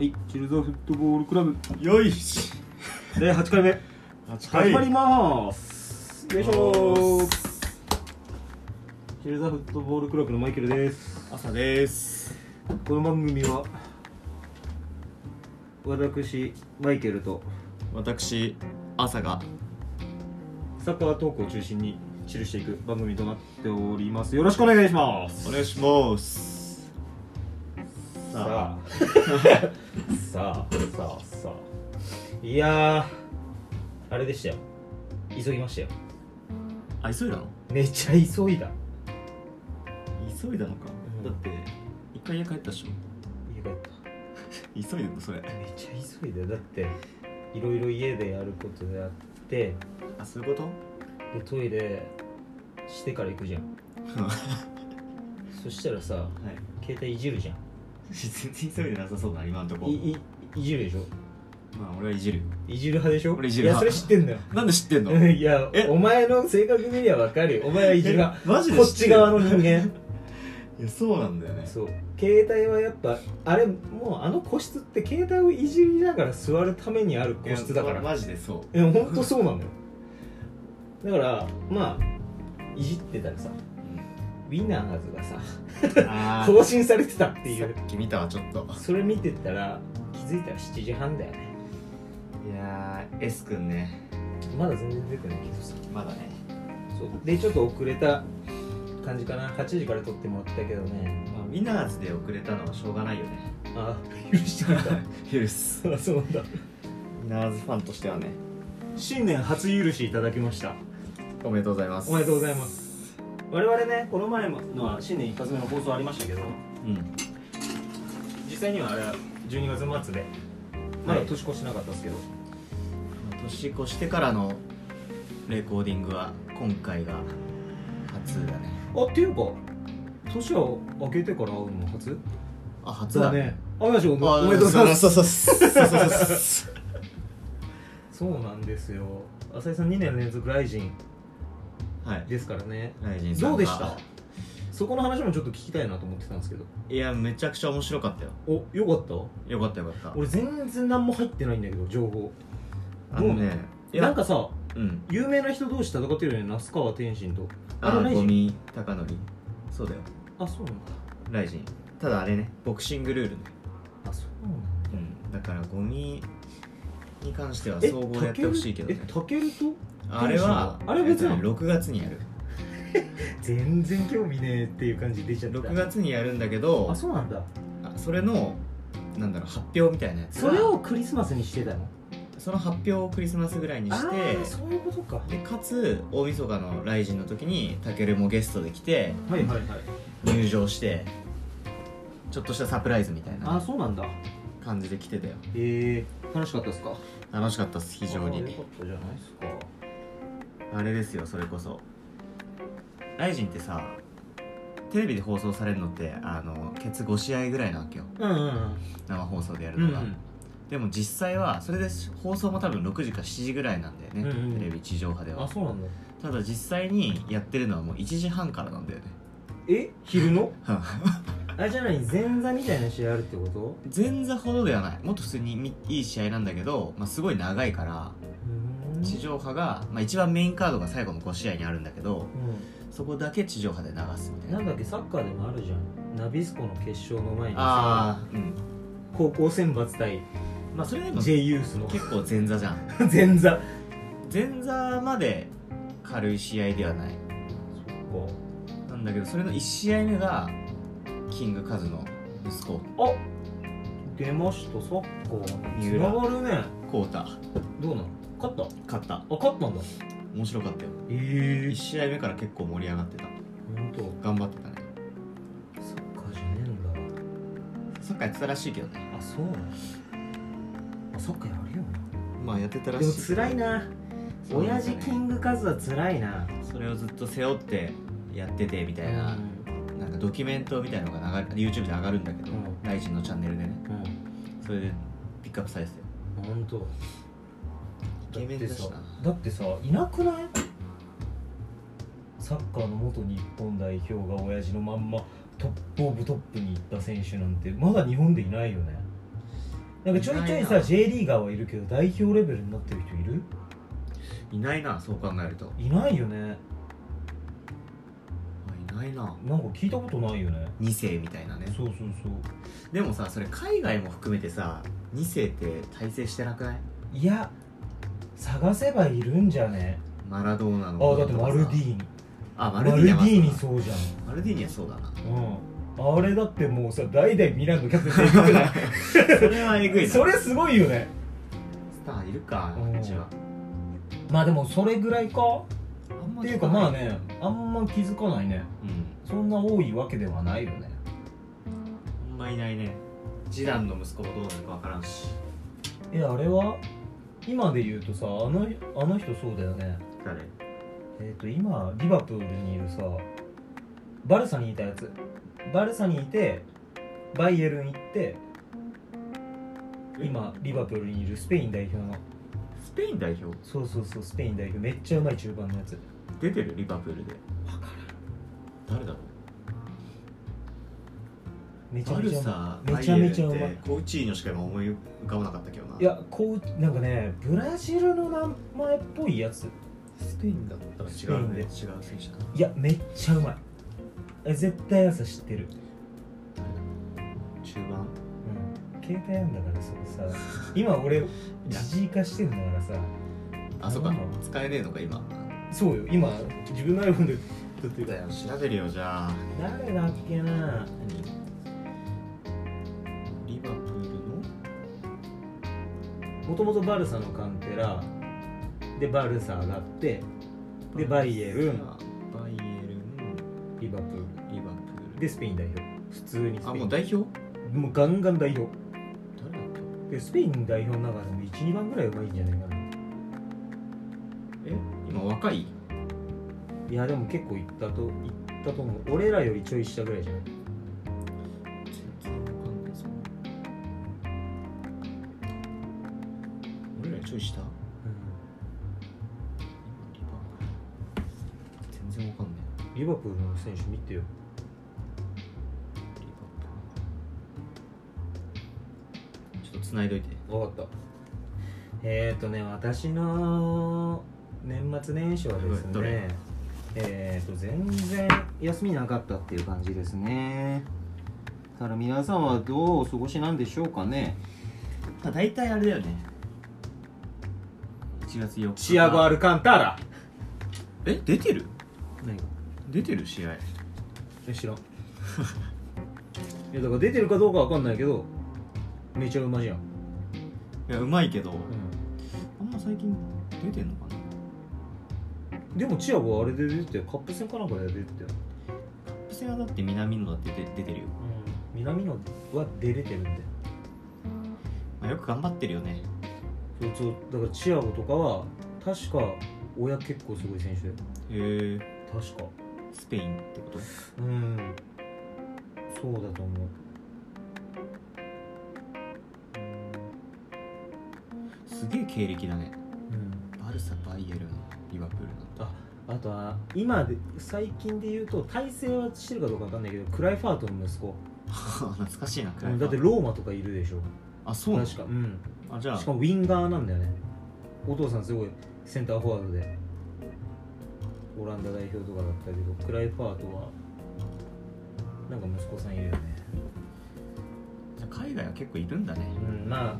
はい、チルザーフットボールクラブ。よいし第8回目。8始まります。よいしょー。チルザーフットボールクラブのマイケルです。朝です。この番組は私マイケルと私朝がサッカートークを中心にチルしていく番組となっております。よろしくお願いします。お願いします。さあ さあさあさあ。いやーあれでしたよ。急ぎましたよ。あ急いだの？めっちゃ急いだ。急いだのか、うん。だって一回家帰ったでしょ。家帰った。急いでんのそれ。めっちゃ急いだよ。だっていろいろ家でやることであって。あそういうこでトイレしてから行くじゃん。と はそしたらさい。携帯いじるじゃん全然急いでなさそうだな今んとこ。いいいじるでしょ？まあ俺はいじるいじる派でしょ？俺いじる。いやそれ派知ってんだよ。なんで知ってんの？いやえ？お前の性格見りゃわかるよ。お前はいじる派。えマジでこっち側の人間。いやそうなんだよね。そう。携帯はやっぱあれもうあの個室って携帯をいじりながら座るためにある個室だから。いやマジでそう。いや本当そうなんだよ。だからまあいじってたらさウィナーズがさあ更新されてたっていう。さっき見たわちょっと。それ見てたら気づいたら7時半だよね。いやー S 君ね。まだ全然出てないけどさ。まだね。そう。でちょっと遅れた感じかな。8時から撮ってもらったけどね。まあ、ウィナーズで遅れたのはしょうがないよね。あ許してくれた。許す。あそうなんだ。ウィナーズファンとしてはね。新年初許しいただきました。おめでとうございます。おめでとうございます我々ねこの前のは新年一発目の放送ありましたけどうん。実際にはあれは12月末でまだ年越しなかったですけど、年越してからのレコーディングは今回が初だね。あっていうか年を明けてから会うの初？あ初だ。ね。あおめでとうございます。そうなんですよ浅井さん2年連続ライジンはい。ですからね。ライジンさんが。どうでした？そこの話もちょっと聞きたいなと思ってたんですけど。いやめちゃくちゃ面白かったよ。およかった？よかったよかった。俺全然何も入ってないんだけど情報。あのねいやなんかさうん。有名な人同士戦ってるよね那須川天心と。あれライジンゴミ高則。そうだよ。あそうなんだ。ライジンただあれねボクシングルールね。あそうなんだ。うん。だからゴミに関してはえ総合でやってほしいけどね。えタケルと？あれはあれ別なの？えっとね6月にやる。全然興味ねえっていう感じ出ちゃった。6月にやるんだけどあそうなんだ。あそれのなんだろう発表みたいなやつが。それをクリスマスにしてたの？その発表をクリスマスぐらいにあしてーそういうことか。はでかつ大晦日のライジンの時にたけるもゲストで来ていはいはい。入場してちょっとしたサプライズみたいあなそうなんだ。感じで来てたよ。えー、楽しかったですか？楽しかったっす非常に。あーよかったじゃないですかあれですよそれこそ。ライジンってさテレビで放送されるのってあのケツ5試合ぐらいなわけよ。うんうん生放送でやるのが、うんうん。でも実際はそれで放送も多分6時か7時ぐらいなんだよね、うんうんテレビ地上波では。あそうなんだ。ただ実際にやってるのはもう1時半からなんだよね。え？昼の？あれじゃない。前座みたいな試合あるってこと？前座ほどではない。もっと普通にみいい試合なんだけど、まあ、すごい長いからうん地上波が、まあ、一番メインカードが最後の5試合にあるんだけどうそこだけ地上波で流すみたいな。んなんだっけサッカーでもあるじゃん。ナビスコの決勝の前にさうん。高校選抜対まあそれでも J ユースの。結構前座じゃん。前座。前座まで軽い試合ではない。なんだけどそれの1試合目がキングカズの息子。あ出ました。サッカー。つ三浦。ながるね。コータどうなの？勝ったあ勝った。勝ったんだ。面白かったよ。え1試合目から結構盛り上がってた。本当。頑張ってたね。サッカーじゃねえんだ。サッカーやってたらしいけどね。あそうなの。あサッカーやるよ。まあやってたらでもしい辛いな。そうなんだね。親父キングカズは辛いな。それをずっと背負ってやっててみたいな、なんかドキュメントみたいのが流れ YouTube で上がるんだけど、うん。 RIZIN のチャンネルでね。うん。それでピックアップされてたよ。本当。イケメンだしな。だってさいなくない？サッカーの元日本代表が親父のまんまトップオブトップに行った選手なんてまだ日本でいないよね。なんかちょいちょいさいないな。J リーガーはいるけど代表レベルになってる人いる？いないなそう考えると。いないよね。あいないな。なんか聞いたことないよね。2世みたいなね。そうそうそう。でもさそれ海外も含めてさ2世って体制してなくない？いや探せばいるんじゃね？マラドーナのあだってマルディーニ。あママルディーニはそうじゃん。マルディーニはそうだな。うん。あれだってもうさ代々ミランのキャプテンでい？それはえぐいな。それすごいよね。スターいるかうちは。まあでもそれぐらいか？あんまっていうかまあねあんま気づかないね。うん。そんな多いわけではないよね。あんまいないね。ジダンの息子もどうなるかわからんし。えあれは？今で言うとさあのあの人そうだよね。誰？えっ、と今リバプールにいるさバルサにいたやつ。バルサにいてバイエルン行って今リバプールにいるスペイン代表の。スペイン代表？そうそうそうスペイン代表。めっちゃうまい中盤のやつ。出てる？リバプールで。分からん。誰だろめちゃめちゃめちゃめちゃうまいコウチーニョしか今思い浮かばなかったけどな。いやこうなんかねブラジルの名前っぽいやつ。スペインだったらスペインで。違うね違う選手だいやめっちゃうまい。え絶対朝知ってる。中盤。うん。携帯なんだからそれさ。今俺じじい化してんだからさ。あそっか。うん使えねえのか今。そうよ。今自分の iPhone で撮ってる。だよ。調べるよじゃあ。誰だっけな。何？もともとバルサのカンテラでバルサ上がってでバイエルン。バイエルン。リバプーリバプール。ルでスペイン代表。普通にスペイン。あもう代表？もうガンガン代表。誰だっけ？でスペイン代表の中でも12番ぐらい上手いんじゃないかな。え？今若い？いやでも結構いったといったと思う。俺らよりちょい下ぐらいじゃない？ちょい下リバプール全然わかんないリバプール。の選手見てよちょっと繋いどいて。分かった。えーとね私の年末年始はですねえーと全然休みなかったっていう感じですね。ただ皆さんはどうお過ごしなんでしょうかね。まあ大体あれだよね1月4日チアゴ・アルカンターラえ？出てる？何が？出てる試合。え知らん。いやだから出てるかどうかわかんないけどめちゃうまじゃん、いやうまいけど。うあんま最近出てんのかな、ん、でもチアゴはあれで出てたよ。カップ戦かなんかで出てたよ、カップ戦はだって南野だって出出てるよ、うん、南野は出れてるんだよ。まあ、よく頑張ってるよねそうそうだからチアゴとかは確か親結構すごい選手だよ。へえ。確か。スペインってこと？うん。そうだと思う。すげえ経歴だね。うん。バルサバイエルンリバプールだあとは今で最近で言うと体制はしてるかどうかわかんないけどクライファートの息子。懐かしいなクライだってローマとかいるでしょ。あそうなの？確か。うんあじゃあ。しかもウィンガーなんだよね。お父さんすごいセンターフォワードで。オランダ代表とかだったけどクライファートはなんか息子さんいるよね。じゃあ海外は結構いるんだね。うんまあ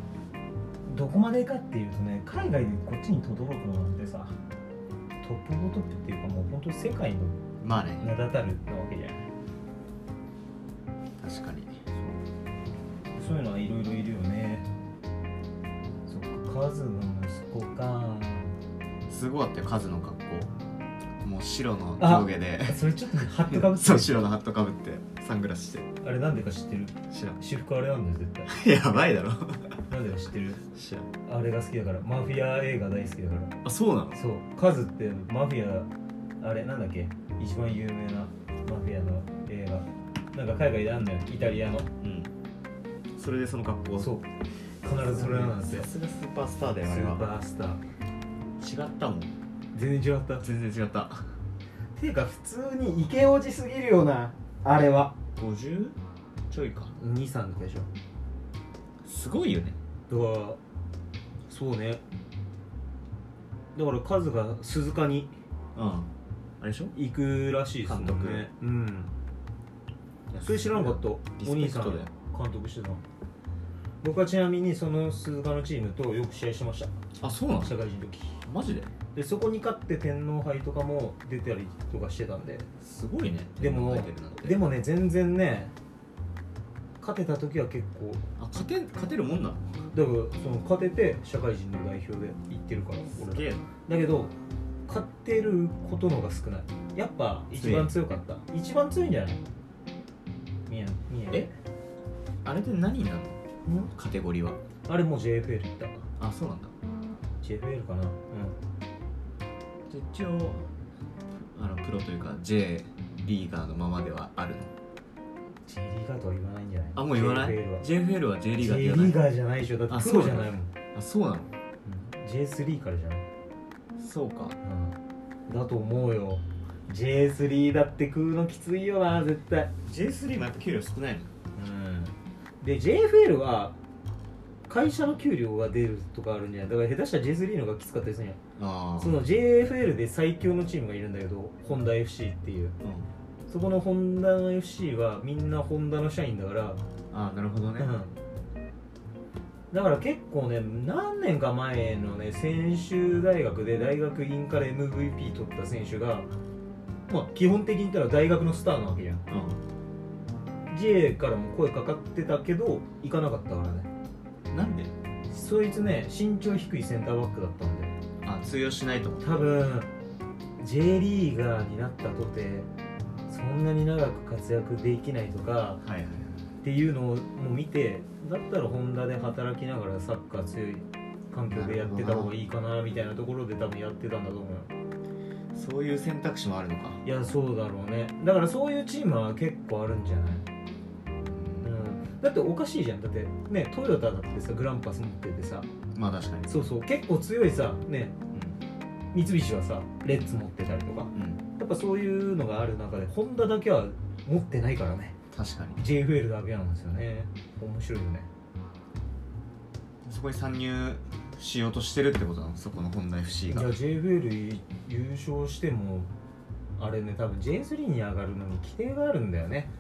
どこまでかっていうとね海外でこっちに轟くのなんてさトップオブトップっていうかもう本当世界のまあね。名だたるなわけじゃない確かに。そういうのはいろいろいるよねカズの息子かすごかったよカズの格好。もう白のあ上下でそれちょっとハットかぶって。そう白のハットかぶってサングラスして。あれなんでか知ってる？知らん。私服あれなんだよ絶やばいだろ。対なんでか知ってる？知らん。あれが好きだから。マフィア映画大好きだから。あそうなの？そう。カズってマフィアあれなんだっけ？一番有名なマフィアの映画。なんか海外であんのよ。イタリアの。うん。それでその格好そう必ずそれなんですよ。さすがスーパースターだよあスーパースター。違ったもん。全然違った。全然違った。ていうか普通にイケオジすぎるよなあれは。50ちょいか。23とかでしょ。すごいよね。だからそうね。だからカズが鈴鹿にうん。あれでしょ？行くらしいですもん監督。ねうん。それ知らなかった。おリスペ兄さんクトだよ。監督してたの僕はちなみにその鈴鹿のチームとよく試合してました。あそうなの社会人の時。マジで？でそこに勝って天皇杯とかも出たりとかしてたんで。すごいね。でもでもね全然ね勝てた時は結構。あ勝て勝てるもんなの？だからその勝てて社会人の代表で行ってるから俺すげえだけど勝ってることの方が少ない。やっぱ一番強かった。一番強いんじゃない？宮宮え？あれって何なの？んカテゴリーは。あれもう JFL 行ったあそうなんだ。JFL かな。うん。一応あのプロというか J リーガーのままではあるの。J リーガーとは言わないんじゃないあもう言わない？JFL は JFL は。J リーガー J リーガーじゃないでしょ。だってあプロじゃないもん、あそうなの？うん。J3 からじゃない、そうか。うん、だと思うよ。J3 だって食うのきついよな絶対。J3 もやっぱ給料少ないのうんで JFL は会社の給料が出るとかあるんじゃない？だから下手したら J3 の方がきつかったりするんや。その JFL で最強のチームがいるんだけどホンダ FC っていう。うん。そこのホンダ FC はみんなホンダの社員だから、ああなるほどね、うん、だから結構ね何年か前のね専修大学で大学院から MVP 取った選手がまあ基本的に言ったら大学のスターなわけじゃん J からも声かかってたけど行かなかったからね。うんなんで？そいつね身長低いセンターバックだったんであ通用しないと多分 J リーガーになったとてそんなに長く活躍できないとかはいはいっていうのをもう見てだったらホンダで働きながらサッカー強い環境でやってた方がいいかなみたいなところで多分やってたんだと思うよ。そういう選択肢もあるのか。いやそうだろうね。だからそういうチームは結構あるんじゃない？うんだっておかしいじゃん。だってねトヨタだってさグランパス持っててさ。まあ確かに。そうそう。結構強いさね三菱はさレッツ持ってたりとか。うん、うん、やっぱそういうのがある中でホンダだけは持ってないからね。確かに。JFL だけなんですよね。面白いよね。そこに参入しようとしてるってことなの？そこのホンダ FC が。じゃあ JFL 優勝してもあれね多分 J3 に上がるのに規定があるんだよね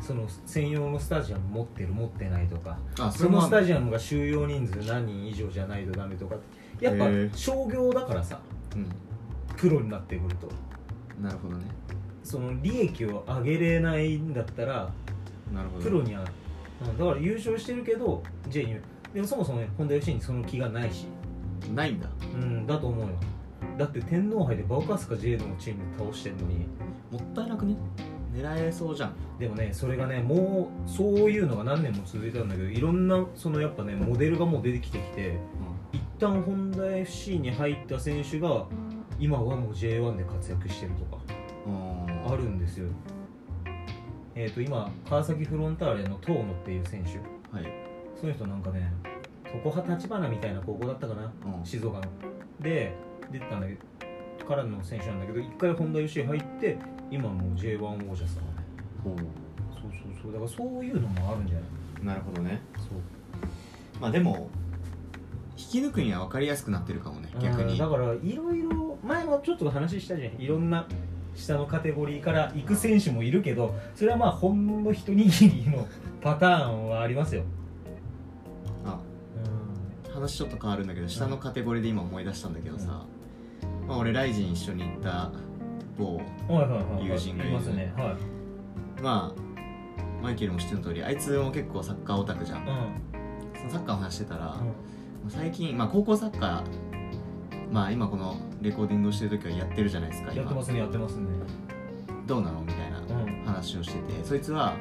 その専用のスタジアム持ってる持ってないとかあそのスタジジアムが収容人数何人以上じゃないとダメとかやっぱ商業だからさうん。プロになってくると。なるほどね。その利益を上げれないんだったらなるほど。プロには、うん、だから優勝してるけど J にでもそもそもねホンダ FC にその気がないし。ないんだ。うんだと思うよ。だって天皇杯でバオカスカ J のチーム倒してんのに。もったいなくね？狙えそうじゃん。でもねそれがねもうそういうのが何年も続いたんだけどいろんなそのやっぱねモデルがもう出てきてきて一旦ホンダ FC に入った選手が今はもう J1 で活躍してるとかうん。あるんですよ。えっ、と今川崎フロンターレの遠野っていう選手。はい。その人なんかね常葉立花みたいな高校だったかなうん。静岡の。で出てたんだけどからの選手なんだけど一回ホンダ FC 入って今もう J1 王者さそうそうそう。だからそういうのもあるんじゃない？なるほどね。そう。まあでも引き抜くには分かりやすくなってるかもね逆に。だからいろいろ前もちょっと話したじゃん。いろんな下のカテゴリーから行く選手もいるけどそれはまあほんの一握りのパターンはありますよ。あう話ちょっと変わるんだけど下のカテゴリーで今思い出したんだけどさ、まあ、俺ライジン一緒に行った某んはいはいはいはい。友人がいる。ますね。はい。まあマイケルも知ってる通りあいつも結構サッカーオタクじゃん。うそのサッカーの話してたら、ん。最近、まあ、高校サッカーまあ今このレコーディングをしてる時はやってるじゃないですか今。やってますねやってますね。どうなのみたいなうん。話をしててそいつは、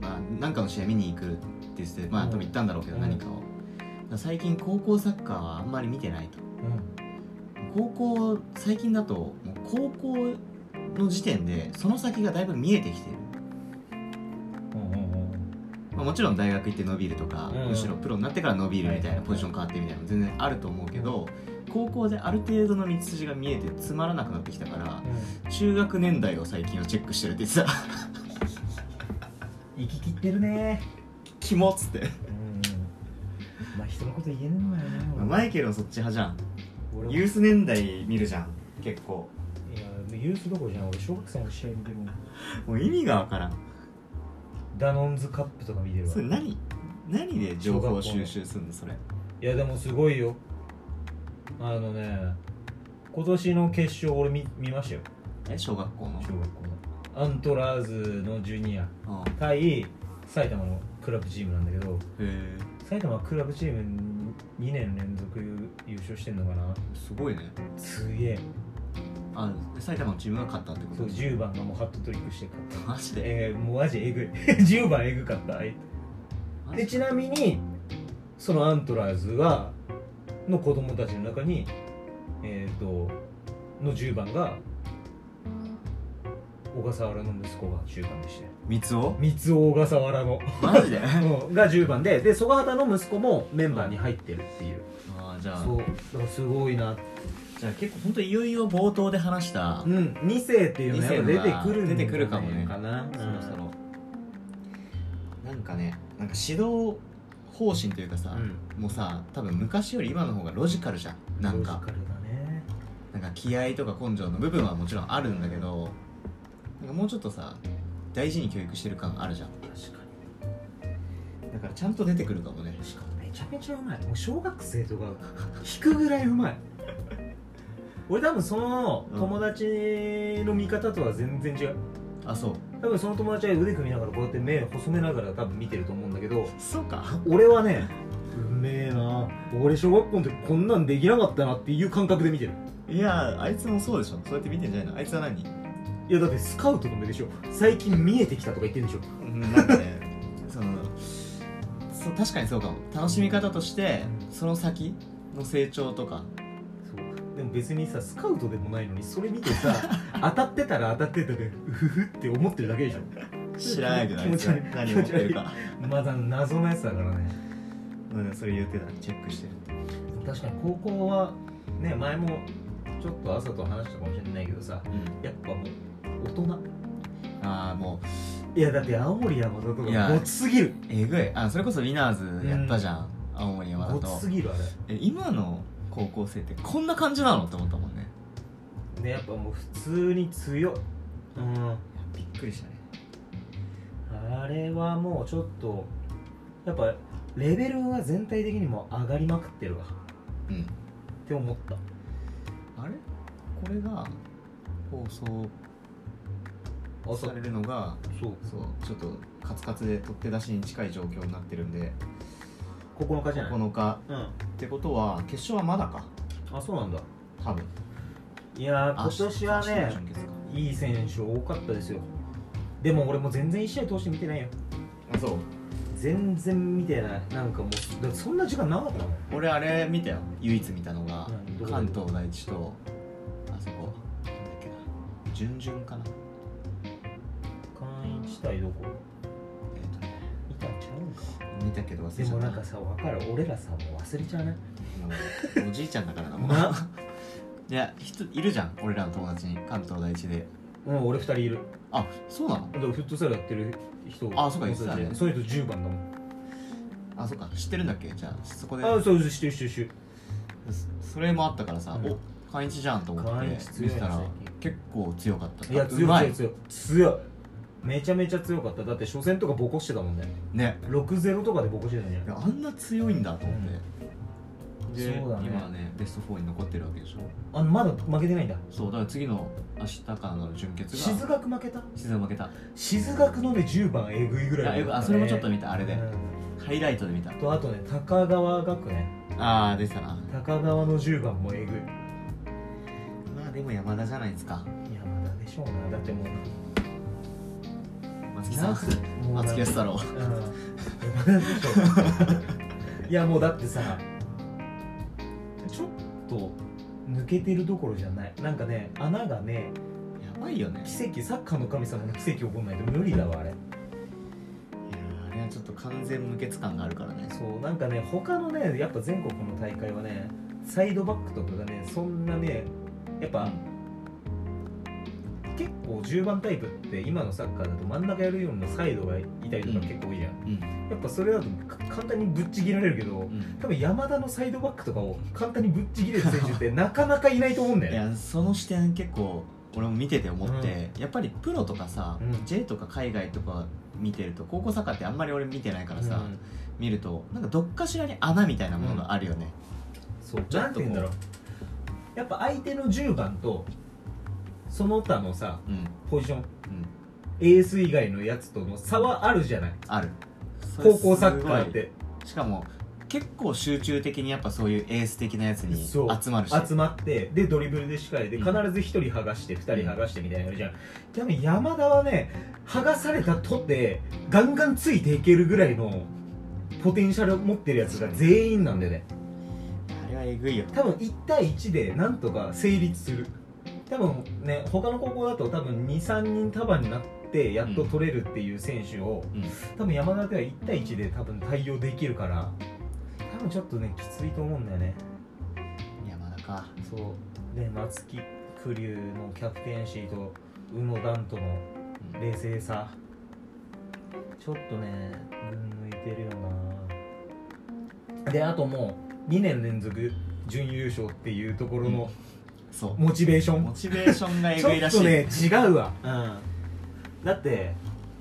まあ、何かの試合見に行くって言っててまあうん。多分行ったんだろうけどうん。何かを、最近高校サッカーはあんまり見てないと。うん。高校最近だと高校の時点でその先がだいぶ見えてきてる、まあ、もちろん大学行って伸びるとか、うんむしろプロになってから伸びるみたいはないポジション変わってみたいなのも全然あると思うけど、高校である程度の道筋が見えてつまらなくなってきたから中学年代を最近はチェックしてるって言ってた。生き切ってるね。キモっつって。うんまあ人のこと言えねえんだよ。ねまあマイケルはそっち派じゃん。ユース年代見るじゃん結構ユースどころじゃん俺小学生の試合見てるもん。もう意味がわからん。ダノンズカップとか見てるわ。それ何何で情報収集するのそれ？いやでもすごいよ。あのね今年の決勝俺見見ましたよ。え小学校の？小学校の。アントラーズのジュニア。あ対埼玉のクラブチームなんだけどへえ。埼玉はクラブチーム2年連続優勝してんのかな。すごいね。すげえあで埼玉のチームが勝ったってこそうと10番がもうハットトリックして勝ったマジで？えー、もうマジえぐい。10番えぐかった。でちなみにそのアントラーズはの子供たちの中にえっ、との10番が小笠原の息子が10番でして。三つを三つ小笠原の。マジで？うんが10番でで曽我畑の息子もメンバーに入ってるっていう。ああじゃあ。そうだからすごいなじゃあ結構本当いよいよ冒頭で話したうん2世っていうのがやっぱ出てくるんじゃない出てくるかもね。かなそろそろ。なんかねなんか指導方針というかさ、うん。もうさ多分昔より今の方がロジカルじゃん。なんか。ロジカルだね。なんか気合とか根性の部分はもちろんあるんだけどなんかもうちょっとさ大事に教育してる感あるじゃん。確かに。だからちゃんと出てくるかもね。しかもめちゃめちゃうまい。もう小学生とか引くぐらいうまい俺多分その友達の見方とは全然違う。あそう。多分その友達は腕組みながらこうやって目細めながら多分見てると思うんだけどそうか。俺はねうめえな。俺小学校の時こんなんできなかったなっていう感覚で見てる。いやあいつもそうでしょ。そうやって見てんじゃないの。あいつは何？いやだってスカウトとかでしょ。最近見えてきたとか言ってるでしょ。うんなんかね そのそう確かにそうかも。楽しみ方としてその先の成長とかでも別にさスカウトでもないのにそれ見てさ 当たってたら当たってたでうふふって思ってるだけでしょ。知らないけどあいつ気持ち悪い。が何を持ってるか。まだ謎のやつだからね。まあでもそれ言ってた。チェックしてる。確かに高校はね前もちょっと朝と話したかもしれないけどさうん。やっぱもう大人。ああもいやだって青森山田とかごつすぎる。うえぐい。あそれこそウィナーズやったじゃん、青森山ご田とつすぎるあえ今の高校生ってこんな感じなのって思ったもんね。れねやっぱもう普通に強い。うん。びっくりしたね。あれはもうちょっとやっぱレベルが全体的にも上がりまくってるわ。うん。って思った。あれ？これが放送されるのがそう。そうちょっとカツカツで取って出しに近い状況になってるんで9日じゃない？9日うん。ってことは決勝はまだか。あそうなんだ。多分。いやー今年はねいい選手多かったですよ。でも俺も全然1試合通して見てないよ。あそう。全然見てない。なんかもうそんな時間なかったもん。俺あれ見たよ。唯一見たのが関東第一とあそこ。なんだっけな。準々かな。関一対どこ？見たけど忘でれちゃもなんかさ分かる。俺らさもう忘れちゃうね。もうおじいちゃんだからなもう。な。いや人いるじゃん俺らの友達に関東第一で。うん俺2人いる。あそうなの？だからフットサルやってる人あそうか言ってたねその人10番だもん。あそっか知ってるんだっけ？じゃあそこで。あそうそうしてるしてるしてる。そそれもあったからさ、うん。お関一じゃんと思って関一強いな見てたら最結構強かった。いやう強い強い。強いめちゃめちゃ強かった。だって初戦とかボコしてたもんね。ね。6-0とかでボコしてたんじゃあんな強いんだと思って、でそうだね。今はねベスト4に残ってるわけでしょ。あまだ負けてないんだ。そうだから次の明日からの準決が。静学負けた？静岡負けた。静学のね10番えぐいぐらいいやえぐあそれもちょっと見たあれで。うん。ハイライトで見た。とあとね高川学園。ああ出てたな。高川の10番もえぐい。まあでも山田じゃないですか。山田でしょうな。だってもう松木安太郎。いやもうだってさちょっと抜けてるどころじゃない。なんかね穴がねやばいよね。奇跡サッカーの神様の奇跡起こんないと無理だわあれ。いやあれはちょっと完全無欠感があるからね。そうなんかね他のねやっぱ全国の大会はねサイドバックとかがねそんなねやっぱ結こう10番タイプって今のサッカーだと真ん中やるよりもサイドがいたりとか結構多いじゃん、うん。やっぱそれだとか簡単にぶっちぎられるけどうん。多分山田のサイドバックとかを簡単にぶっちぎれる選手ってなかなかいないと思うんだいよね。やその視点結構俺も見てて思って、やっぱりプロとかさ、うん。J とか海外とか見てると高校サッカーってあんまり俺見てないからさ、うん。見るとなんかどっかしらに穴みたいなものがあるよね、そう。ちょっとこうなんて言うんだろう。やっぱ相手の10番とその他のさうん。ポジション。うん。エース以外のやつとの差はあるじゃない？ある。高校サッカーって。しかも結構集中的にやっぱそういうエース的なやつにそう。集まるし。集まってでドリブルでしっかりでうん。必ず1人剥がして2人剥がしてみたいなのやるじゃん。でも山田はね剥がされたとってガンガンついていけるぐらいのポテンシャルを持ってるやつが全員なんだよね。あれはえぐいよ。多分1対1でなんとか成立する多分ね他の高校だと多分23人束になってやっと取れるっていう選手を、うん。多分山田では1対1で多分対応できるから多分ちょっとねきついと思うんだよね。山田かそう。で松木玖生のキャプテンシーと宇野ダンとの冷静さ。ちょっとね群抜いてるよな。であともう2年連続準優勝っていうところのそう。モチベーション、モチベーションがえちょぐいらしい。っとね違うわ、だって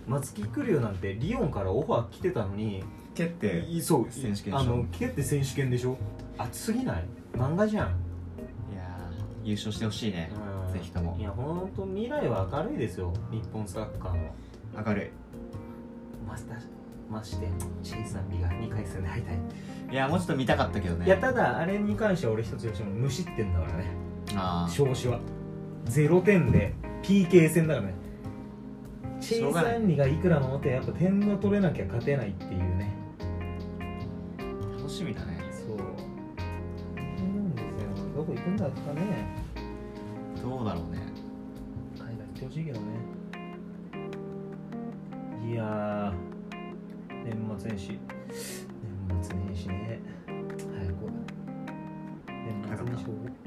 松木玖生なんてリオンからオファー来てたのに蹴っていそう選手権あの蹴って選手権でしょ。熱すぎない？漫画じゃん。いやー優勝してほしいね。うん。ぜひとも。いや本当未来は明るいですよ。日本サッカーの。明るい。マスターましてチェイさんリが2回戦で敗退、いやもうちょっと見たかったけどね。いやただあれに関しては俺一つ言うしても無失点だからね。あ少子は。0点で PK 戦だからね。チェイしょうがない。さんリがいくら守ってやっぱ点の取れなきゃ勝てないっていうね。あ楽しみだね。そう。なんですよ。どこ行くんだかね。どうだろうね。海外行ってほしいけどね。いやー年末年始。年末年始ね。早く年末年始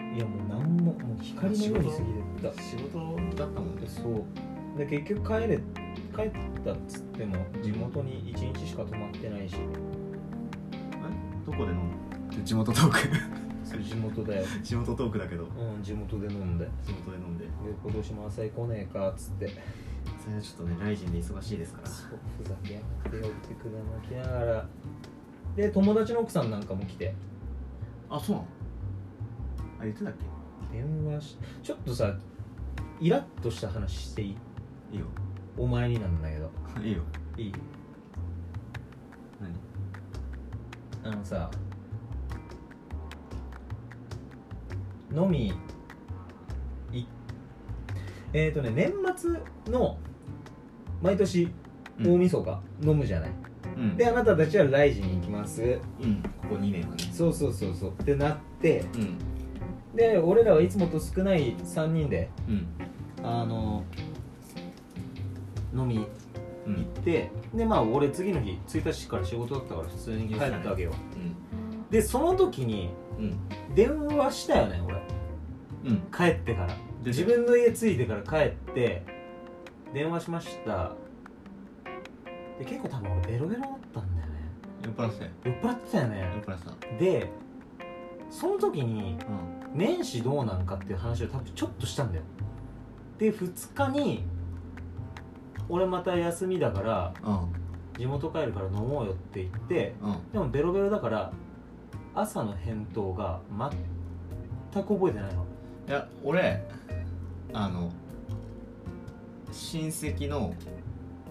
もう光のように過ぎてった仕事だったもんね。そうで結局帰れ帰ったっつっても地元に1日しか泊まってないし。どこで飲む？地元トーク。地元だよ。地元トークだけど。うん地元で飲んで。で地元で飲んで。今年も朝来ねえかっつって。それはちょっとねライジンで忙しいですから。そうふざけやがってよってくだまきながら。で友達の奥さんなんかも来て。あそうなの？あ言ってたっ電話しちょっとさイラッとした話していい？けいいよお前になんだけど。いいよ。いい？何？あのさ飲みいえっ、ー、とね年末の毎年大晦日飲むじゃない、うん。であなたたちはライジに行きます。うん。ここ2年はね。そうそうそうそう。ってなってうんで俺らはいつもと少ない3人でうん。あの飲みうん。行ってでまあ俺次の日1日から仕事だったから普通に帰ったわけよ。でその時にうん。電話したよね俺。うん。帰ってから。で自分の家着いてから帰って電話しました。で結構多分俺ベロベロだったんだよね。酔っ払ってたよ酔っ払ってたよ酔っね払ってた。でその時にうん年始どうなんかっていう話を多分ちょっとしたんだよ。で2日に俺また休みだからうん。地元帰るから飲もうよって言ってうん。でもベロベロだから朝の返答が全く覚えてないの。いや俺あの親戚の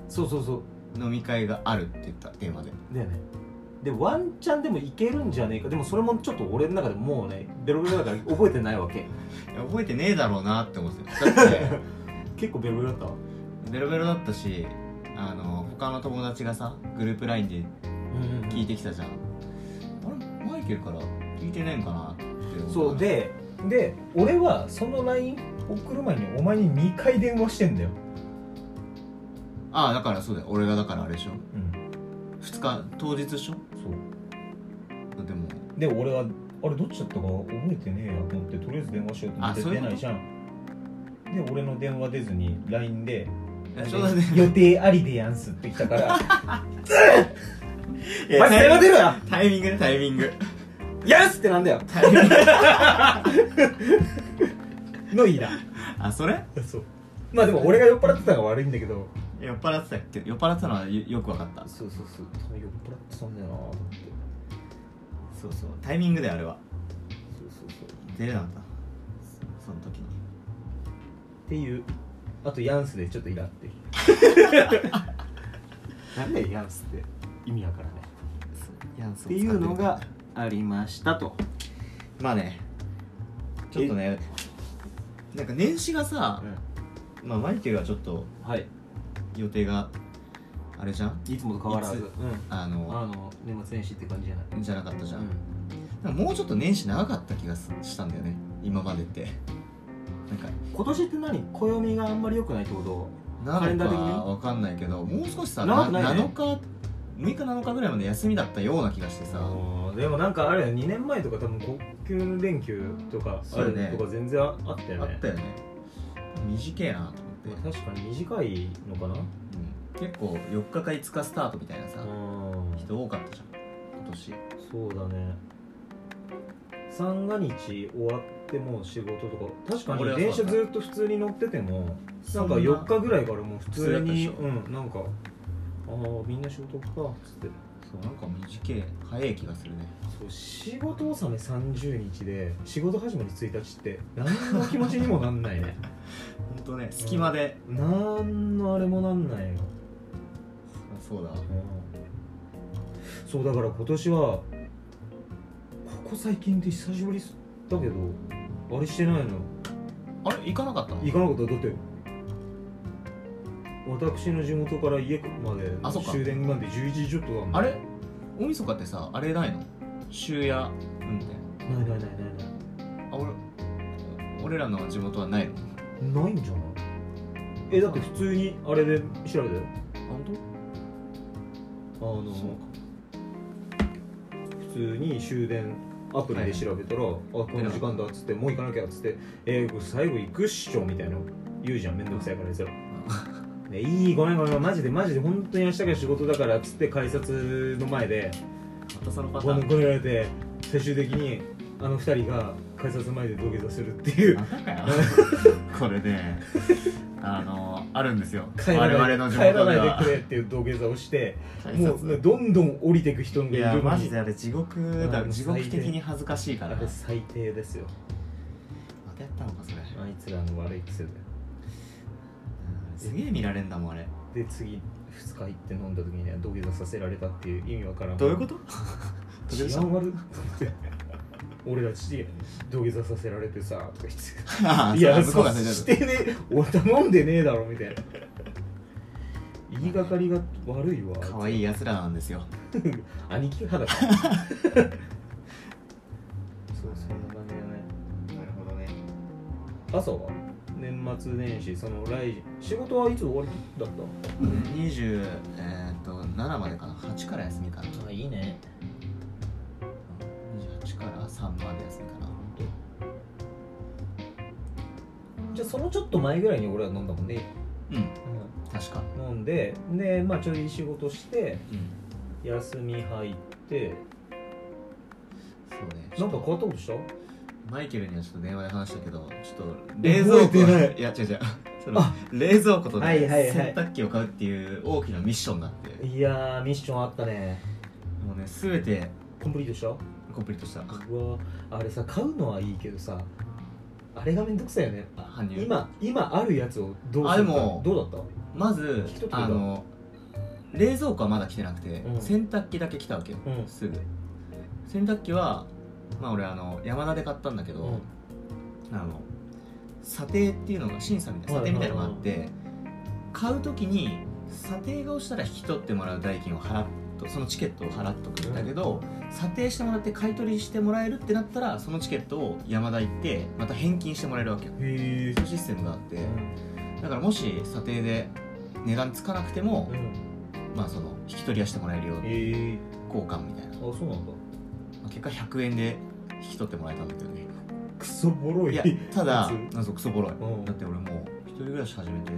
そうそうそう。飲み会があるって言った電話で。だよねでワンチャンでもいけるんじゃねえか。でもそれもちょっと俺の中でもうねベロベロだから覚えてないわけ。いや覚えてねえだろうなって思って。た だって結構ベロベロだったわ。ベロベロだったしあの他の友達がさグループ LINE で聞いてきたじゃん、あれマイケルから聞いてないんかなって思った。そうでで俺はその LINE 送る前にお前に2回電話してんだよ。ああだからそうだよ。俺がだからあれでしょ。うん2日当日でしょ？そう。でも。で俺はあれどっちだったか覚えてねえやと思ってとりあえず電話しようと思って出ないじゃん。で俺の電話出ずに LINE で予定ありでやんすって来たから。いお前電話出ろよタイミングねタイミング。やんすってなんだよ。タイミング。のいいな。あそれ？そう。まあでも俺が酔っ払ってたのが悪いんだけど酔っ払ってたっけ？酔っ払ってたのはよよく分かった。そうそうそう。多分酔っ払ってたんだよなと思ってそうそう。タイミングであれは。そうそうそう出れなかった。その時に。っていう。あとヤンスでちょっとイラってなんだよヤンスって。意味わからない。いやっていうのがありましたと。まあねちょっとねなんか年始がさ、まあマイケルはちょっとはい予定があれじゃん？いつもと変わらず。うん。あのあの年末年始って感じじゃない？じゃなかったじゃん、うん。もうちょっと年始長かった気がすしたんだよね今までって。なんか今年って何？暦があんまり良くないってこと？なのかわかんないけどもう少しさね。7日6日7日ぐらいまで休みだったような気がしてさ。でもなんかあれ2年前とか多分5級連休とかあるねとか全然ああったよね。あったよね。短いな。と確かに短いのかな？うん。結構4日か5日スタートみたいなさうん。人多かったじゃん。今年。そうだね。三が日終わってもう仕事とか。確かに電車ずっと普通に乗っててもなんかそんな。4日ぐらいからもう普通にうん。なんかああみんな仕事かっつってそうなんか短い早い気がするね。そう仕事納め30日で仕事始まり1日って何の気持ちにもなんないね。本当ね隙間で、なんのあれもなんないよ、そうだ。そうだから今年はここ最近って久しぶりだけどあれしてないの。あれ行かなかったの？行かなかった。だって私の地元から家まであそっか。終電まで11時ちょっとなあれ？大晦日ってさあれないの？終夜運転？ないないないないあ俺俺らの地元はないの？ないないんじゃない？えだって普通にあれで調べたよ。本あの当そう普通に終電アプリで調べたら、あこの時間だっつってもう行かなきゃっつってえー、最後行くっしょみたいなの言うじゃんめんどくさいからですよね、いいごめんごめんマジでマジで本当に明日から仕事だからっつって改札の前でまたそのパターン。こねられて最終的にあの二人が改札前で土下座するっていう。またかよ。これねあのあるんですよ。帰らない我々の地帰らないでくれっていう土下座をして改も札うどんどん降りていく人がいいるのに。やマジであれ地獄だうん地獄的に恥ずかしいから。れ最低ですよ。たやったのかそれ。あいつらの悪い癖です。げえ見られんだもんあれ。で次2日行って飲んだ時にね土下座させられたっていう意味わからん。どういうこと？治安悪っ。っ て俺ら父土下座させられてさとか言って。いやそうしてね俺頼んでねえだろみたいな。言いがかりが悪いわ可愛い奴らなんですよ。兄貴派だから。そうそんな感じだね。なるほどね。朝は？年末年始その来仕事はいつ終わりだっ20えーっと7までかな。8から休みかな。たあいいね。28から3まで休みかな。じゃあそのちょっと前ぐらいに俺は飲んだもんね、うん。確か。飲んででまあちょい仕事してうん。休み入って。そうね。なんか変わったことした？マイケルにはちょっと電話で話したけどちょっと冷蔵庫。覚えてないいや違う違う。そのあ冷蔵庫とね、はいはいはい。洗濯機を買うっていう大きなミッションがあって。いやーミッションあったね。もうね全てコンプリートした？コンプリートした。うわあれさ買うのはいいけどさあれがめんどくさいよね。搬入。今今あるやつをどうするか。あでもどうだった？まず引き取ってくれた？あの冷蔵庫はまだ来てなくて、うん。洗濯機だけ来たわけよ、うん。すぐ。洗濯機はまあ俺あの山田で買ったんだけど、うん。あの査定っていうのが審査みたいな査定みたいなのがあって、買う時に査定が押したら引き取ってもらう代金を払っとそのチケットを払っとくんだけど、査定してもらって買い取りしてもらえるってなったらそのチケットを山田行ってまた返金してもらえるわけよ。へえシステムがあって、だからもし査定で値段つかなくても、まあその引き取りはしてもらえるよ交換みたいな、あそうなんだ。まあ結果100円で引き取ってもらえたんだけどね。クソボロいいやただやなんクソボロい。うん。だって俺もう一人暮らし始めて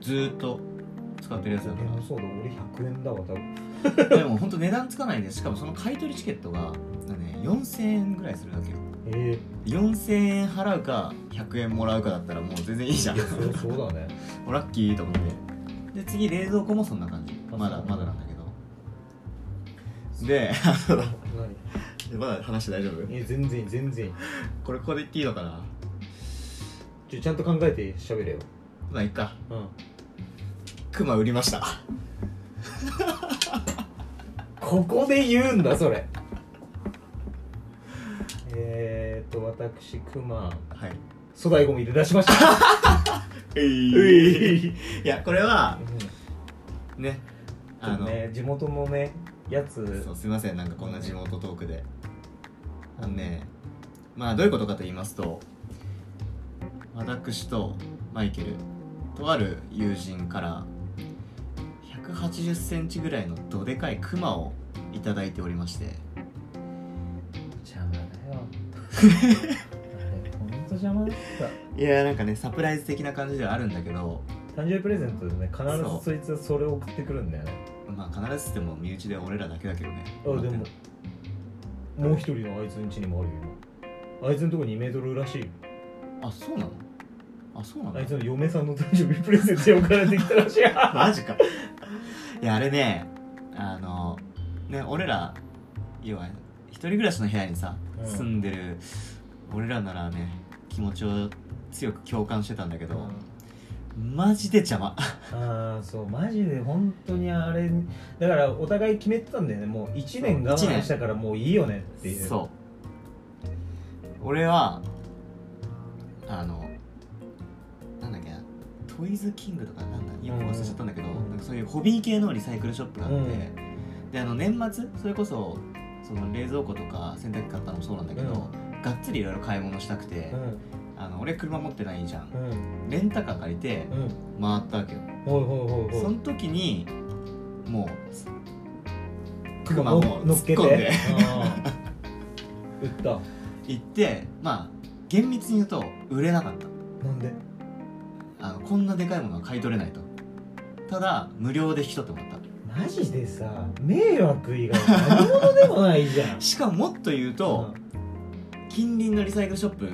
ずーっと使ってるやつだかいやそうだ俺100円だわ多分。ら でも本当値段つかないんでしかもその買い取りチケットがね4000円ぐらいするだけよ。え4000円払うか100円もらうかだったらもう全然いいじゃん。そうだね。ラッキーと思って。で次冷蔵庫もそんな感じ。あまだ。まだなんだけど。で何？まだ話大丈夫？え全然いい全然。いいこれここで言っていいのかな？ちょちゃんと考えて喋れよ。まあいっか。うん。クマ売りました。ここで言うんだそれ。えー、っと私クマはい。粗大ゴミで出しました。えい。い。やこれはねあの、ね地元のねやつ。そうすいません。なんかこんな地元トークであのねまあどういうことかと言いますと私とマイケルとある友人から1 8 0ンチぐらいのどでかいクマをいただいておりまして。邪魔だよあれほんと邪魔だった。いやなんかねサプライズ的な感じではあるんだけど誕生日プレゼントでね必ずそいつはそれを送ってくるんだよね。まあ必ずしも身内で俺らだけだけどね。あでももう一人のあいつん家にもあるよ今。あいつのとこ2メートルらしいよ。あそうなの？あそうなんだあいつの嫁さんの誕生日プレゼントで送られてきたらしい。マジか。いやあれねあのね俺ら要は一人暮らしの部屋にさ、うん。住んでる俺らならね気持ちを強く共感してたんだけど、マジで邪魔。ああそうマジで本当にあれだからお互い決めてたんだよね。もう1年我慢したからもういいよねっていう。そう。俺はあのなんだっけなトイズキングとかなんだよく忘れちゃったんだけど、うんなんかそういうホビー系のリサイクルショップがあって、うん。であの年末それこそその冷蔵庫とか洗濯機買ったのもそうなんだけど、がっつりいろいろ買い物したくて、俺車持ってないじゃん。うん。うんレンタカー借りてうん。回ったわけよ、ほいほいほいほい。その時にもうクマ熊も乗っ込んで。売った。行ってまあ厳密に言うと売れなかった。なんで？あのこんなでかいものは買い取れないと。ただ無料で引き取ってもらっマジでさ迷惑以外何物でもないじゃん。た しかももっと言うと、近隣のリサイクルショップ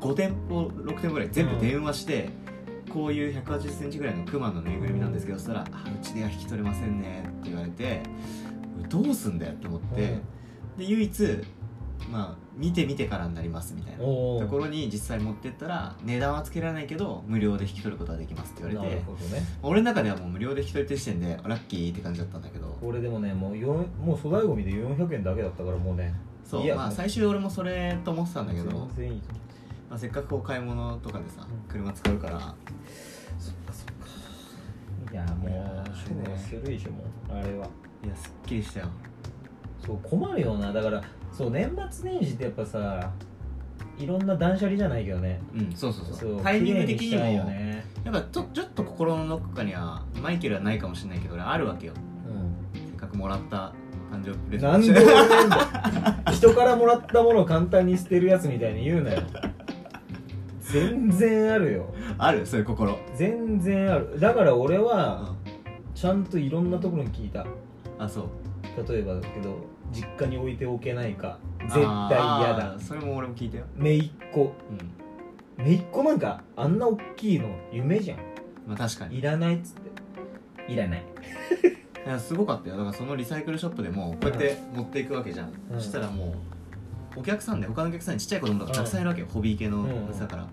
5店舗6店舗ぐらい全部電話して、こういう1 8 0ンチぐらいのクマのぬいぐるみなんですけどそしたら「あうちでは引き取れませんね」って言われてどうすんだよって思って、で唯一まあ見てみてからになりますみたいなところに実際持ってったら値段はつけられないけど無料で引き取ることができますって言われてなるほどね。俺の中ではもう無料で引き取りて時点でラッキーって感じだったんだけど。これでもねもうもう粗大ゴミで400円だけだったからもうね。そうまあ最終俺もそれと思ってたんだけど、全然いいとまあ、せっかくこう買い物とかでさうん。車使うから。そっかそっか。いやもういやー勝負するでしょもうあれは。いやすっきりしたよ。そう困るよな。だからそう年末年始ってやっぱさいろんな断捨離じゃないけどね。うんそうそうそう。そうタイミング的にもよね。やっぱちょちょっと心のどこかにはマイケルはないかもしれないけど俺あるわけよ。うせっかくもらった誕生日プレんゼント。なんで俺なんだ人からもらったものを簡単に捨てるやつみたいに言うなよ全然あるよ。ある？そういう心？全然ある。だから俺うはん。ちゃんといろんなところに聞いた。あそう。例えばだけど実家に置いておけないか。絶対嫌だ。それも俺も聞いたよ。姪っ子。うん。姪っ子なんかあんな大きいの夢じゃん。まあ確かに。いらないっつって。いらない。いやすごかったよ。だからそのリサイクルショップでもこうやって持っていくわけじゃん、うん。そしたらもうお客さんで他のお客さんにちっちゃい子供とかたくさんいるわけよ、ホビー系のうんやつだから、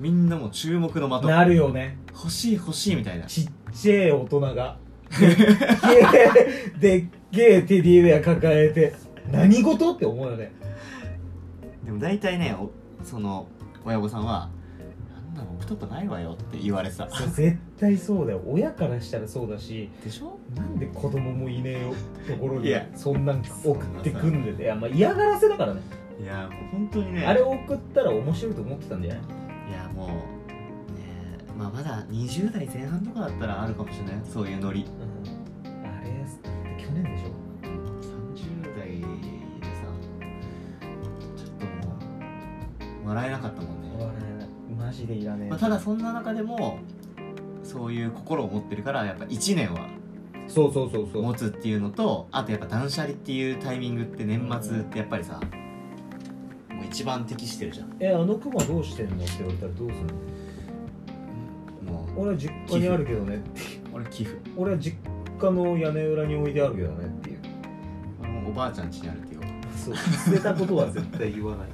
みんなもう注目の的。なるよね。欲しい欲しいみたいな。ちっちゃい大人が。でっけえでっけえテディベア抱えて。何事って思うよね。でも大体ねおその親御さんは「あんなの置くとこないわよ」って言われてた。絶対そうだよ。親からしたらそうだし。でしょ？なんで子供もいねえよところにそんなん送ってくんでてまあ嫌がらせだからねいやもう本当にね。あれ送ったら面白いと思ってたんじゃない？いやもうねまあまだ20代前半とかだったらあるかもしれないそういうノリ。あれ去年でしょ？30代でさちょっともう笑えなかったもんね、笑えない。マジでいらねえ、まあ、ただそんな中でもそういう心を持ってるからやっぱ1年はそうそうそうそう。持つっていうのとあとやっぱ断捨離っていうタイミングって年末ってやっぱりさもう一番適してるじゃん。えあのクマどうしてんのって言われたらどうするの？俺は実家にあるけどね俺寄付。俺は実家の屋根裏に置いてあるけどねっていう。俺もおばあちゃん家にあるってよそう。捨てたことは絶対言わない。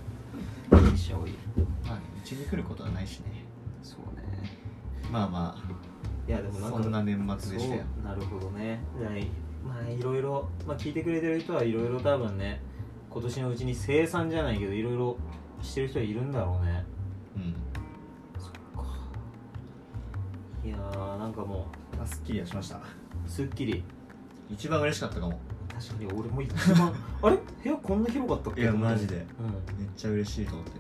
にした方がい。いまあうちに来ることはないしね。そうね。まあまいやでもんかそんな年末でしたよ。なるほどね。はいまあいろいろ、まあ、聞いてくれてる人はいろいろ多分ね今年のうちに生産じゃないけどいろいろしてる人はいるんだろうね。うん。そっか。いやーなんかもあすっきりはしました。うすっきり。一番嬉しかったかも。確かに俺も一番。あれ？部屋こんな広かったっけ？いやマジで。うん。めっちゃ嬉しいと思って。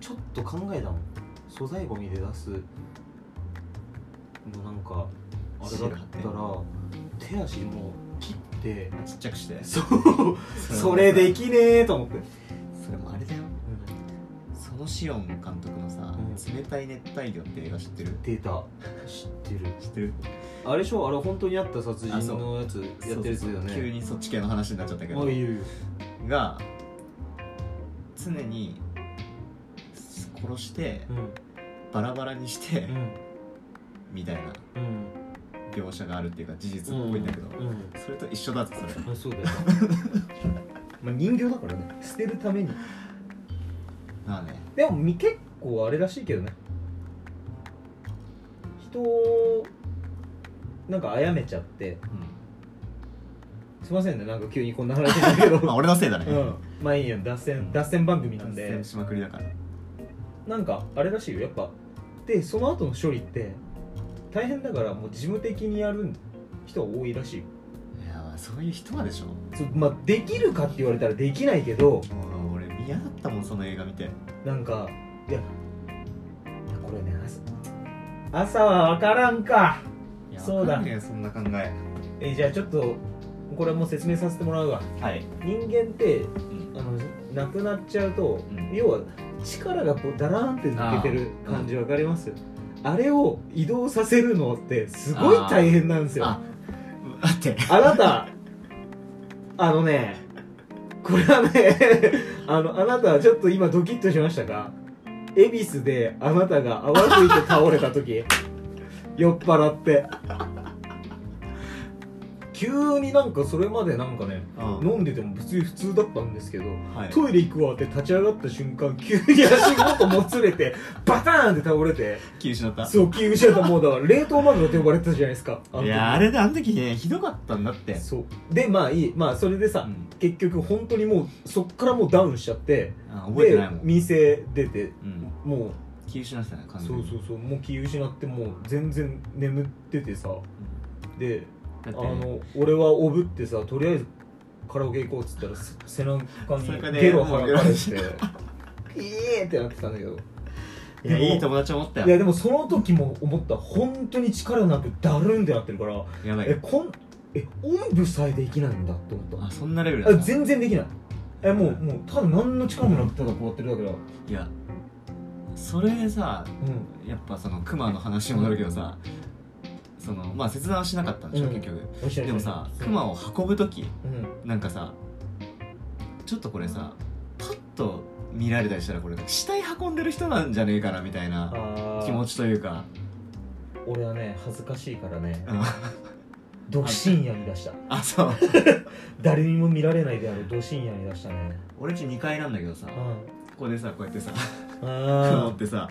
ちょっと考えたもん。素材ゴミで出す。のなんかあれだシール貼って。ったら手足も切って。ちっちゃくして。そう。それできねえと思って、それもあれだよ。そのシオン監督のさうん「冷たい熱帯魚」って映画知ってる？出た。知ってる。知ってる？あれでしょ？あれ本当にあった殺人のやつやってるやつだよね。急にそっち系の話になっちゃったけど。あいいよい。いよが常に殺してうん。バラバラにしてうん。みたいな。うん描写があるっていうか事実っぽいんだけどうんうんそれと一緒だぞそれ。あそうだよ。まあ人形だからね。捨てるために。まあね。でもみ結構あれらしいけどね。人をなんか殺めちゃってすいませんねなんか急にこんな話だけど。まあ俺のせいだね。うん。まあいいや脱線脱線番組なんで。脱線しまくりだから。なんかあれらしいよ。やっぱ。でその後の処理って大変だからもう事務的にやる人は多いらしいよ。いやまあそういう人はでしょ。そまあできるかって言われたらできないけどもう俺嫌だったもんその映画見て。なんかいやいやこれね朝朝は分からんか。いやそうだ。わかんねえそんな考え。えじゃあちょっとこれはもう説明させてもらうわ。はい、人間ってうん。あの亡くなっちゃうと、うん。要は力がこうダラーンって抜けてる感じわかりますあれを移動させるのってすごい大変なんですよ。あ待って。あなたあのねこれはね あのあなたはちょっと今ドキッとしましたか？恵比寿であなたが泡吹いて倒れた時酔っ払って急になんかそれまでなんかねうん。飲んでても別に普通だったんですけどはい。トイレ行くわって立ち上がった瞬間急に足元もつれて バターンって倒れて気失った。そう気失った。もうだから冷凍マグロって呼ばれてたじゃないですか。の時いやあれであの時ねひどかったんだって。そう。でまあいい。まあそれでさ、うん。結局本当にもうそっからもうダウンしちゃってあ覚えてないもん。で店出てうん。も気失ってたねう完全に。そうそうそうもう気失ってもう全然眠っててさであだって。の俺はおぶってさとりあえずカラオケ行こうっつったらせ背中にゲロ吐かれて ピーってなってたんだけど。いやいい友達思ったよ。いやでもその時も思った。本当に力なくだるんってなってるからやばい。えこんえおんぶさえできないんだって思った。あそんなレベルだあった。全然できない。えもうもうただ何の力もなくただこうやってるだけだいやそれでさうん。やっぱそのクマの話に戻るけどさそのまあ切断はしなかったんでしょ、うん。結局。でもさクマを運ぶ時うん。なんかさちょっとこれさパッと見られたりしたらこれ死体運んでる人なんじゃねえかなみたいな気持ちというか。俺はね恥ずかしいからね。うん。独身夜に出した。あそう。誰にも見られないである独身夜に出したね。俺んち2階なんだけどさうここでさこうやってさんクあマってさ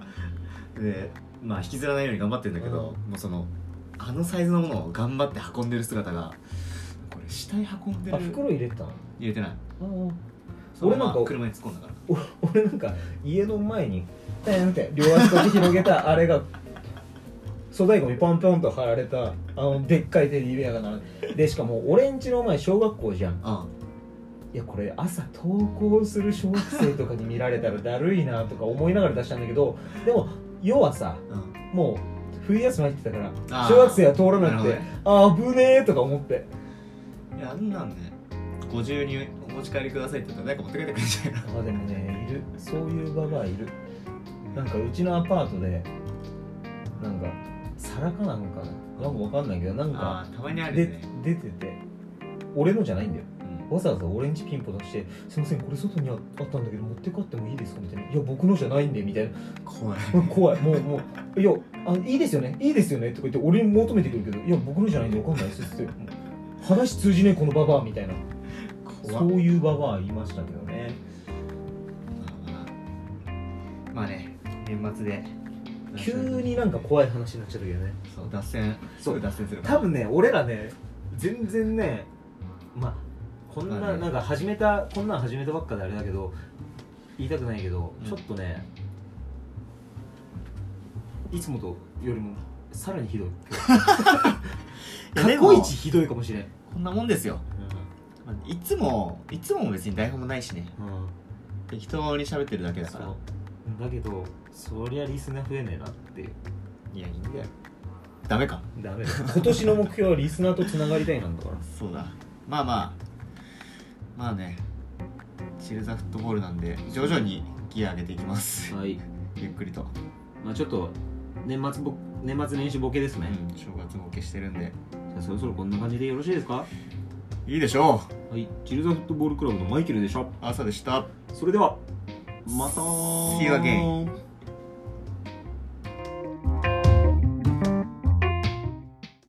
でまあ引きずらないように頑張ってるんだけど、うん。もうそのあのサイズのものを頑張って運んでる姿がこれ死体運んである袋入れてたの？入れてない。俺なんか車に突っ込んだから。お俺なんか家の前にペンって両足こうやって広げたあれが粗大ゴミポンポンと貼られたあのでっかいテディベアが並んででしかも俺んちの前小学校じゃん。あ。いやこれ朝登校する小学生とかに見られたらだるいなとか思いながら出したんだけどでも要はさうん。もう冬休み入ってたからあー。小学生は通らなくてなるあー危ねえとか思って。いやあんなんねご自由にお持ち帰りくださいって言ったら誰か持って帰ってくれるんじゃない あでもねいる。そういうババアいる。なんかうちのアパートでなんか皿かなんかな。なんかわかんないけどなんかああたまにあるでよね、出てて俺のじゃないんだよ。うんわざわざオレンジピンポン出して「すいませんこれ外にああったんだけど持って帰ってもいいですか?」みたいな「いや僕のじゃないんで」みたいな。怖い。うん怖いもうもう「いやあいいですよね。いいですよね」とか言って俺に求めてくるけど「いや僕のじゃないんでわかんないです」って。話通じねえこのババアみたいな。怖そういうババアいましたけどね。まあね年末で。急になんか怖い話になっちゃったけどね。そう脱線。すぐ脱線する多分ね俺らね全然ねまあこんななんか始めたこんなん始めたばっかであれだけど言いたくないけど、うん。ちょっとねいつもとよりもさらにひどい。いやでも過去一ひどいかもしれん、こんなもんですよ、まあいつもいつも別に台本もないしね。うん。適当に喋ってるだけだから。そう。だけどそりゃリスナー増えねえなって。いういやいいんだよ。ダメか。ダメだ。今年の目標はリスナーとつながりたいなんだから。そうだ。まあまあまあねチルザフットボールなんで徐々にギア上げていきます。はい。ゆっくりと、まあちょっと年末ぼ年末年始ボケですね、うん、正月も消してるんで。じゃあそろそろこんな感じでよろしいですか？いいでしょう。はい。チルザフットボールクラブのマイケルでした。朝でした。それではまた See you again